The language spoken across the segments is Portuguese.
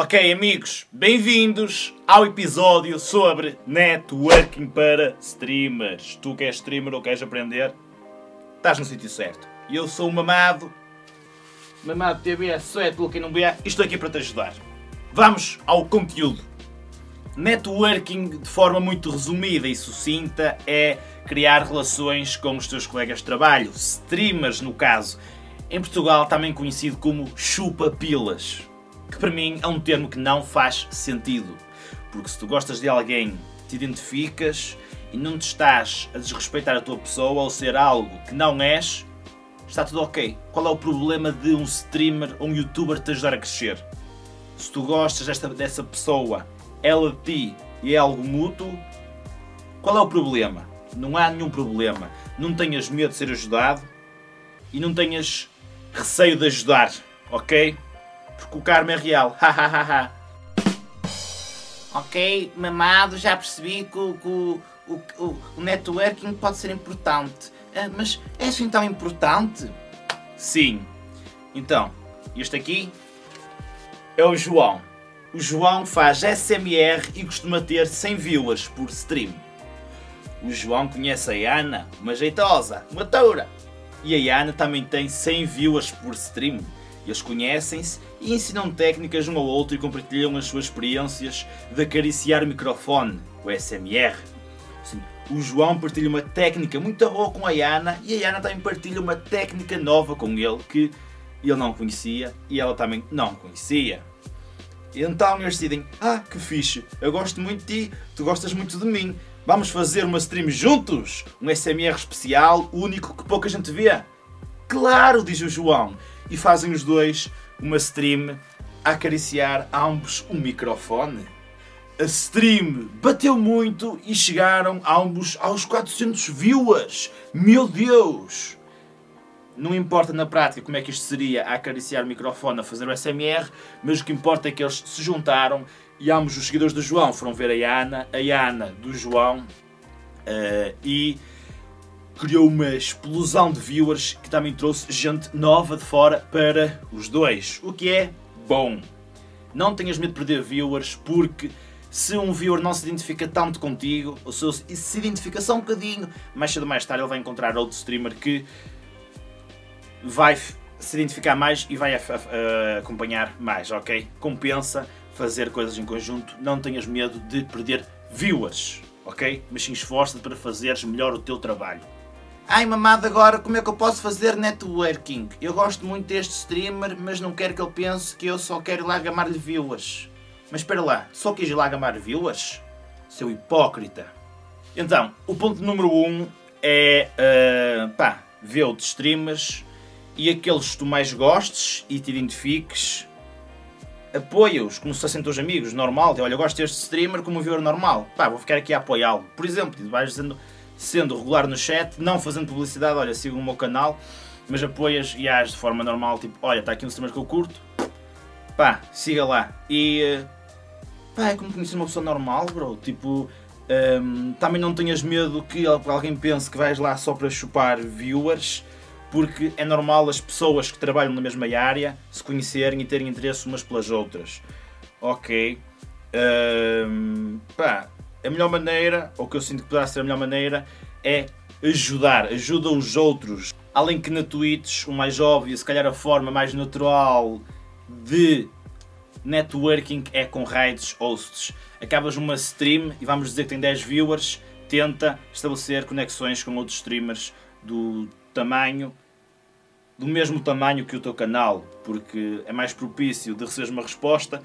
Ok, amigos, bem-vindos ao episódio sobre networking para streamers. Tu que és streamer ou queres aprender, estás no sítio certo. Eu sou o Mamado, Mamado TV, só é tu quem não vê, e estou aqui para te ajudar. Vamos ao conteúdo. Networking, de forma muito resumida e sucinta, é criar relações com os teus colegas de trabalho, streamers no caso. Em Portugal, também conhecido como chupa-pilas que para mim é um termo que não faz sentido. Porque se tu gostas de alguém, te identificas e não te estás a desrespeitar a tua pessoa ou ser algo que não és, está tudo ok. Qual é o problema de um streamer ou um youtuber te ajudar a crescer? Se tu gostas desta, dessa pessoa, ela de ti e é algo mútuo, qual é o problema? Não há nenhum problema. Não tenhas medo de ser ajudado e não tenhas receio de ajudar, ok? Porque o karma é real. ok, mamado, já percebi que, o, que o, o, o, networking pode ser importante. Uh, mas é assim tão importante? Sim. Então, este aqui é o João. O João faz SMR e costuma ter 100 viewers por stream. O João conhece a Ana, uma jeitosa, uma toura. E a Ana também tem 100 viewers por stream. Eles conhecem-se e ensinam técnicas um ao outro e compartilham as suas experiências de acariciar o microfone, o SMR. Assim, o João partilha uma técnica muito boa com a Ana e a Ana também partilha uma técnica nova com ele que ele não conhecia e ela também não conhecia. Então eles decidem: Ah, que fixe, eu gosto muito de ti, tu gostas muito de mim, vamos fazer uma stream juntos? Um SMR especial, único que pouca gente vê? Claro, diz o João e fazem os dois uma stream a acariciar ambos o microfone. A stream bateu muito e chegaram ambos aos 400 viewers. Meu Deus! Não importa na prática como é que isto seria a acariciar o microfone, a fazer o SMR, mas o que importa é que eles se juntaram e ambos os seguidores do João foram ver a Ana, a Ana do João, uh, e criou uma explosão de viewers que também trouxe gente nova de fora para os dois, o que é bom. Não tenhas medo de perder viewers porque se um viewer não se identifica tanto contigo, ou se se identifica só um bocadinho, mais cedo ou mais tarde ele vai encontrar outro streamer que vai se identificar mais e vai acompanhar mais, ok? Compensa fazer coisas em conjunto, não tenhas medo de perder viewers, ok? Mas sim esforça-te para fazeres melhor o teu trabalho. Ai mamado, agora como é que eu posso fazer networking? Eu gosto muito deste streamer, mas não quero que ele pense que eu só quero ir lá gamar-lhe viewers. Mas espera lá, só quis ir lá gamar viewers? Seu hipócrita. Então, o ponto número 1 um é, uh, pá, ver outros streamers e aqueles que tu mais gostes e te identifiques, apoia-os como se fossem teus amigos, normal. Olha, eu gosto deste streamer como um viewer normal. Pá, vou ficar aqui a apoiá-lo. Por exemplo, vais dizendo sendo regular no chat, não fazendo publicidade, olha, siga o meu canal, mas apoias e age de forma normal, tipo, olha, está aqui um streamer que eu curto, pá, siga lá. E eh, pá, é como conhecer uma pessoa normal, bro, tipo, um, ehm, também não tenhas medo que alguém pense que vais lá só para chupar viewers, porque é normal as pessoas que trabalham na mesma área se conhecerem e terem interesse umas pelas outras. Ok. Um, ehm, pá, a melhor maneira, ou que eu sinto que poderá ser a melhor maneira, é ajudar, ajuda os outros. Além que na Twitch, o mais óbvio, se calhar a forma mais natural de networking é com raids, hosts. Acabas uma stream e vamos dizer que tem 10 viewers, tenta estabelecer conexões com outros streamers do tamanho, do mesmo tamanho que o teu canal, porque é mais propício de receber uma resposta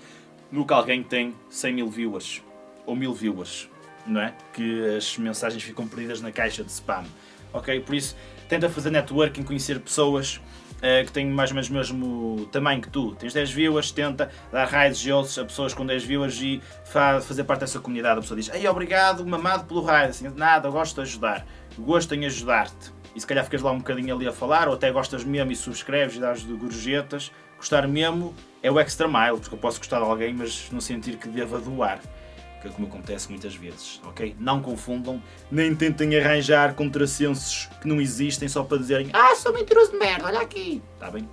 do que alguém que tem 100 mil viewers ou 1000 viewers não é? Que as mensagens ficam perdidas na caixa de spam. Ok? Por isso, tenta fazer networking, conhecer pessoas uh, que têm mais ou menos o mesmo tamanho que tu. Tens 10 viewers, tenta dar raids e outros a pessoas com 10 viewers e faz, fazer parte dessa comunidade. A pessoa diz: Ei, obrigado, mamado pelo raid. Assim, nada, gosto de ajudar. Gosto em ajudar-te. E se calhar ficas lá um bocadinho ali a falar, ou até gostas mesmo e subscreves e dás de gorjetas. Gostar mesmo é o extra mile, porque eu posso gostar de alguém, mas não sentir que deva doar que é como acontece muitas vezes, ok? Não confundam, nem tentem arranjar contrassensos que não existem só para dizerem Ah, sou mentiroso de merda, olha aqui! Está bem?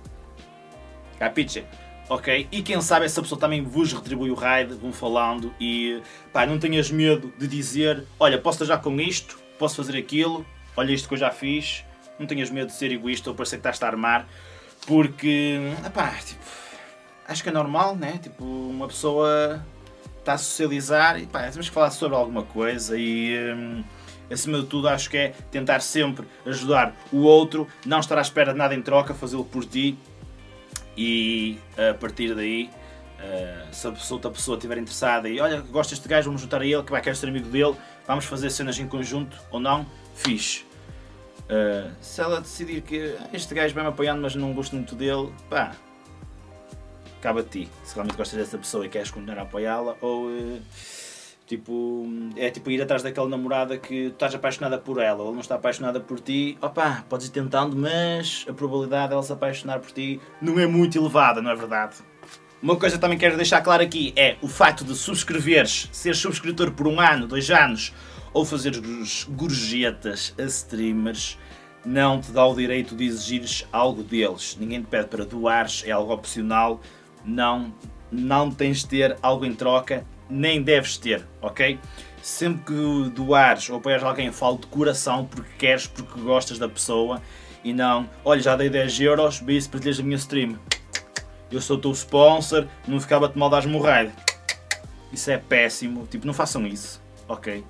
Capiche? ok? E quem sabe essa pessoa também vos retribui o raid, vão falando e pá, não tenhas medo de dizer, olha, posso já com isto, posso fazer aquilo, olha isto que eu já fiz, não tenhas medo de ser egoísta ou parecer que estás a armar, porque, pá, tipo, acho que é normal, né? Tipo, uma pessoa está a socializar e pá, temos que falar sobre alguma coisa e hum, acima de tudo acho que é tentar sempre ajudar o outro, não estar à espera de nada em troca, fazê-lo por ti e a partir daí uh, se a outra pessoa estiver interessada e olha, gosto deste gajo, vamos juntar a ele, que vai querer ser amigo dele, vamos fazer cenas em conjunto ou não, fixe. Uh, se ela decidir que ah, este gajo vai me apoiando mas não gosto muito dele, pá, cabe a ti. Se realmente gostas dessa pessoa e queres continuar a apoiá-la, ou uh, tipo, é tipo ir atrás daquela namorada que tu estás apaixonada por ela, ou ela não está apaixonada por ti, opá, podes ir tentando, mas a probabilidade dela se apaixonar por ti não é muito elevada, não é verdade? Uma coisa que também quero deixar claro aqui é o facto de subscreveres, ser subscritor por um ano, dois anos, ou fazer gorjetas a streamers, não te dá o direito de exigires algo deles. Ninguém te pede para doares, é algo opcional não, não tens de ter algo em troca, nem deves ter, ok? Sempre que doares ou apoias alguém, falo de coração porque queres, porque gostas da pessoa e não, olha, já dei 10 euros, bem se partilhas a minha stream. Eu sou o teu sponsor, não ficava-te mal das morrer. Isso é péssimo, tipo, não façam isso, ok?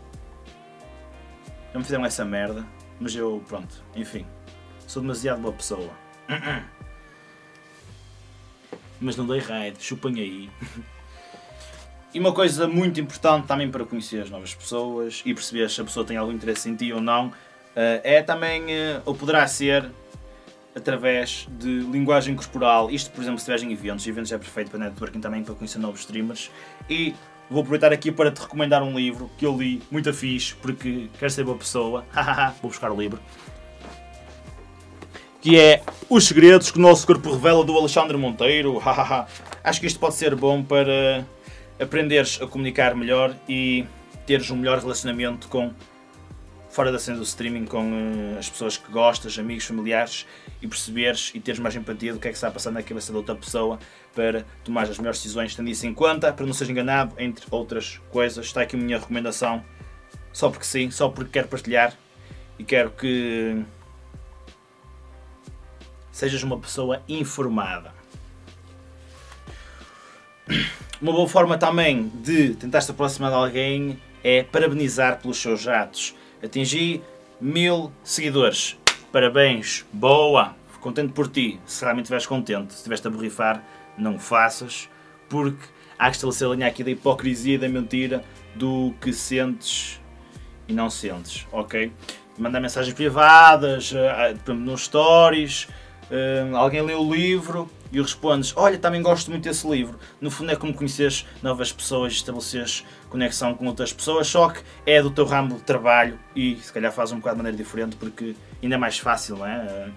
Já me fizeram essa merda, mas eu, pronto, enfim, sou demasiado boa pessoa. mas não dei raid, chupem aí. E uma coisa muito importante também para conhecer as novas pessoas e perceber se a pessoa tem algum interesse em ti ou não, eh, é também, eh, ou poderá ser, através de linguagem corporal. Isto, por exemplo, se estiveres em eventos, eventos é perfeito para networking também, para conhecer novos streamers. E vou aproveitar aqui para te recomendar um livro que eu li, muito fixe, porque quero ser boa pessoa. vou buscar o livro que é Os Segredos que o Nosso Corpo Revela do Alexandre Monteiro. Acho que isto pode ser bom para aprenderes a comunicar melhor e teres um melhor relacionamento com fora da cena do streaming com uh, as pessoas que gostas, amigos, familiares e perceberes e teres mais empatia do que é que está a passar na cabeça da outra pessoa para tomar as melhores decisões, tendo isso em conta, para não seres enganado, entre outras coisas. Está aqui a minha recomendação, só porque sim, só porque quero partilhar e quero que sejas uma pessoa informada. Uma boa forma também de tentar se aproximar de alguém é parabenizar pelos seus atos. Atingi mil seguidores. Parabéns, boa! Contente por ti. Se realmente estiveres contente, se estiveste a borrifar, não faças, porque há que estabelecer a linha aqui da hipocrisia e da mentira do que sentes e não sentes, ok? Mandar mensagens privadas, eh, nos stories, uh, alguém lê o livro e respondes: Olha, também gosto muito desse livro. No fundo, é como conheces novas pessoas, estabeleces conexão com outras pessoas, só que é do teu ramo de trabalho e se calhar faz um bocado de maneira diferente porque ainda é mais fácil, não é? Uh,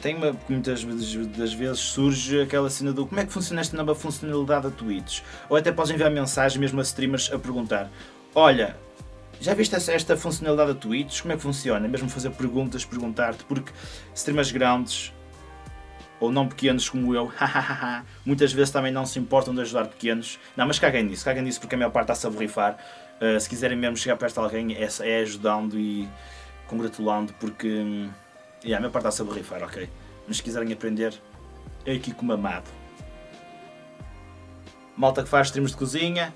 tem uma, muitas das vezes surge aquela cena do como é que funciona esta nova funcionalidade da Twitch? Ou até podes enviar mensagem mesmo a streamers a perguntar: Olha, já viste esta, esta funcionalidade da Twitch? Como é que funciona? Mesmo fazer perguntas, perguntar-te, porque streamers grandes ou não pequenos como eu, muitas vezes também não se importam de ajudar pequenos. Não, mas caguem nisso, caguem nisso porque a maior parte está-se a borrifar. Uh, se quiserem mesmo chegar perto de alguém, é, é ajudando e congratulando, porque hum, yeah, a maior parte está-se a borrifar, ok? Mas se quiserem aprender, é aqui como amado. Malta que faz streams de cozinha,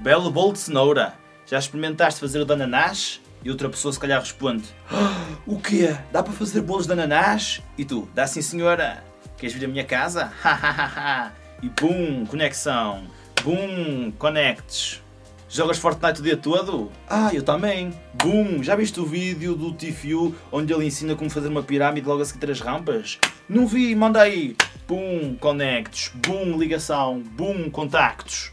belo bolo de cenoura. Já experimentaste fazer o de ananás? E outra pessoa se calhar responde: oh, O quê? Dá para fazer bolos de ananás? E tu: Dá sim senhora. Queres vir à minha casa? e pum, conexão. Bum, connects. Jogas Fortnite o dia todo? Ah, eu também. Bum, já viste o vídeo do Tifu onde ele ensina como fazer uma pirâmide logo a seguir as rampas? Não vi, manda aí. Bum, connects. Bum, ligação. Bum, contactos.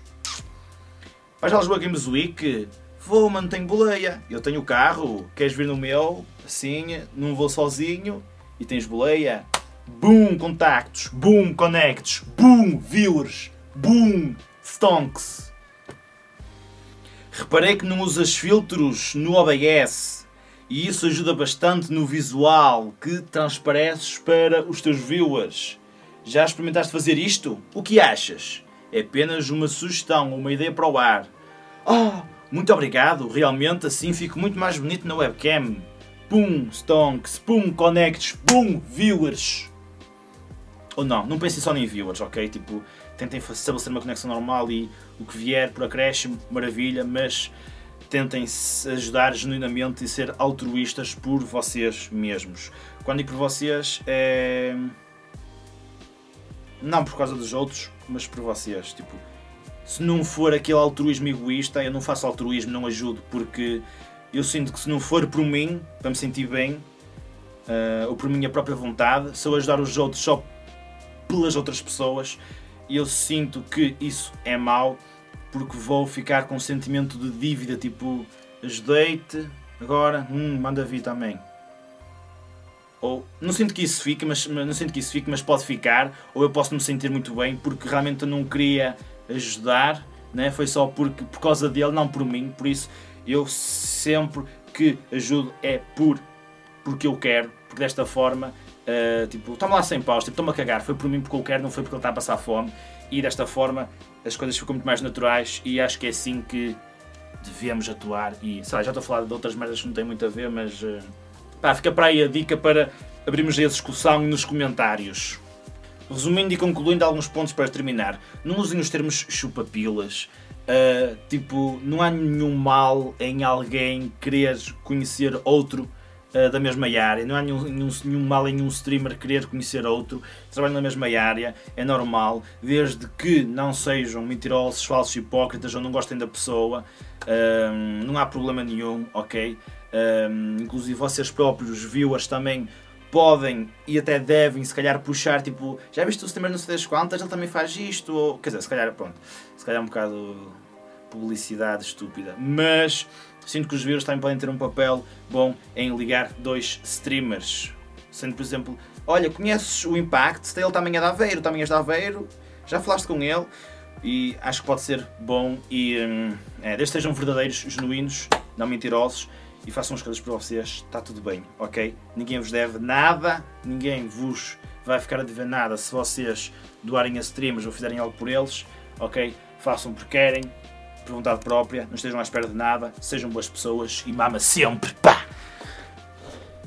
Vais à Lisboa Games Week? Vou, mano, tenho boleia. Eu tenho carro. Queres vir no meu? Assim, não vou sozinho. E tens boleia. Boom, contactos. Boom, connects. Boom, viewers. Boom, stonks. Reparei que não usas filtros no OBS. E isso ajuda bastante no visual que transpareces para os teus viewers. Já experimentaste fazer isto? O que achas? É apenas uma sugestão, uma ideia para o ar. Oh, muito obrigado, realmente assim fico muito mais bonito na webcam. Pum, stonks, pum, connects, pum, viewers. Ou não, não pensem só em viewers, ok? Tipo, tentem estabelecer uma conexão normal e o que vier por acréscimo, maravilha, mas tentem -se ajudar genuinamente e ser altruístas por vocês mesmos. Quando digo por vocês, é. Não por causa dos outros, mas por vocês. Tipo, se não for aquele altruísmo egoísta, eu não faço altruísmo, não ajudo, porque eu sinto que se não for por mim, para me sentir bem, uh, ou por minha própria vontade, se eu ajudar os outros só pelas outras pessoas, eu sinto que isso é mau, porque vou ficar com um sentimento de dívida, tipo, ajudei-te, agora, hum, manda vir também. Ou, não sinto que isso fique, mas não sinto que isso fique, mas pode ficar, ou eu posso me sentir muito bem porque realmente eu não queria ajudar, né? foi só porque, por causa dele, não por mim. Por isso, eu sempre que ajudo é por porque eu quero, porque desta forma, uh, tipo, toma lá 100 paus, tipo, estou-me a cagar, foi por mim porque eu quero, não foi porque ele está a passar fome, e desta forma as coisas ficam muito mais naturais e acho que é assim que devemos atuar. E sei lá, já estou a falar de outras merdas que não têm muito a ver, mas uh, pá, fica para aí a dica para abrirmos a discussão nos comentários. Resumindo e concluindo alguns pontos para terminar, não usem os termos chupapilas. Uh, tipo, não há nenhum mal em alguém querer conhecer outro uh, da mesma área, não há nenhum, nenhum, nenhum, mal em um streamer querer conhecer outro, trabalham na mesma área, é normal, desde que não sejam mentirosos, falsos, hipócritas ou não gostem da pessoa, uh, não há problema nenhum, ok? inclusive vocês próprios, viewers, também podem e até devem, se calhar, puxar, tipo, já viste o streamer não sei das quantas, ele também faz isto, ou, quer dizer, se calhar, pronto, se calhar é um bocado publicidade estúpida, mas sinto que os viewers também podem ter um papel bom em ligar dois streamers, sendo, por exemplo, olha, conheces o Impact, ele também é de Aveiro, também és de Aveiro, já falaste com ele, e acho que pode ser bom e, hum, é, desde que sejam verdadeiros, genuínos, não mentirosos, e façam as coisas para vocês, está tudo bem, ok? Ninguém vos deve nada, ninguém vos vai ficar a dever nada se vocês doarem a streamers ou fizerem algo por eles, ok? Façam porque querem, por vontade própria, não estejam à espera de nada, sejam boas pessoas e mama sempre, pá!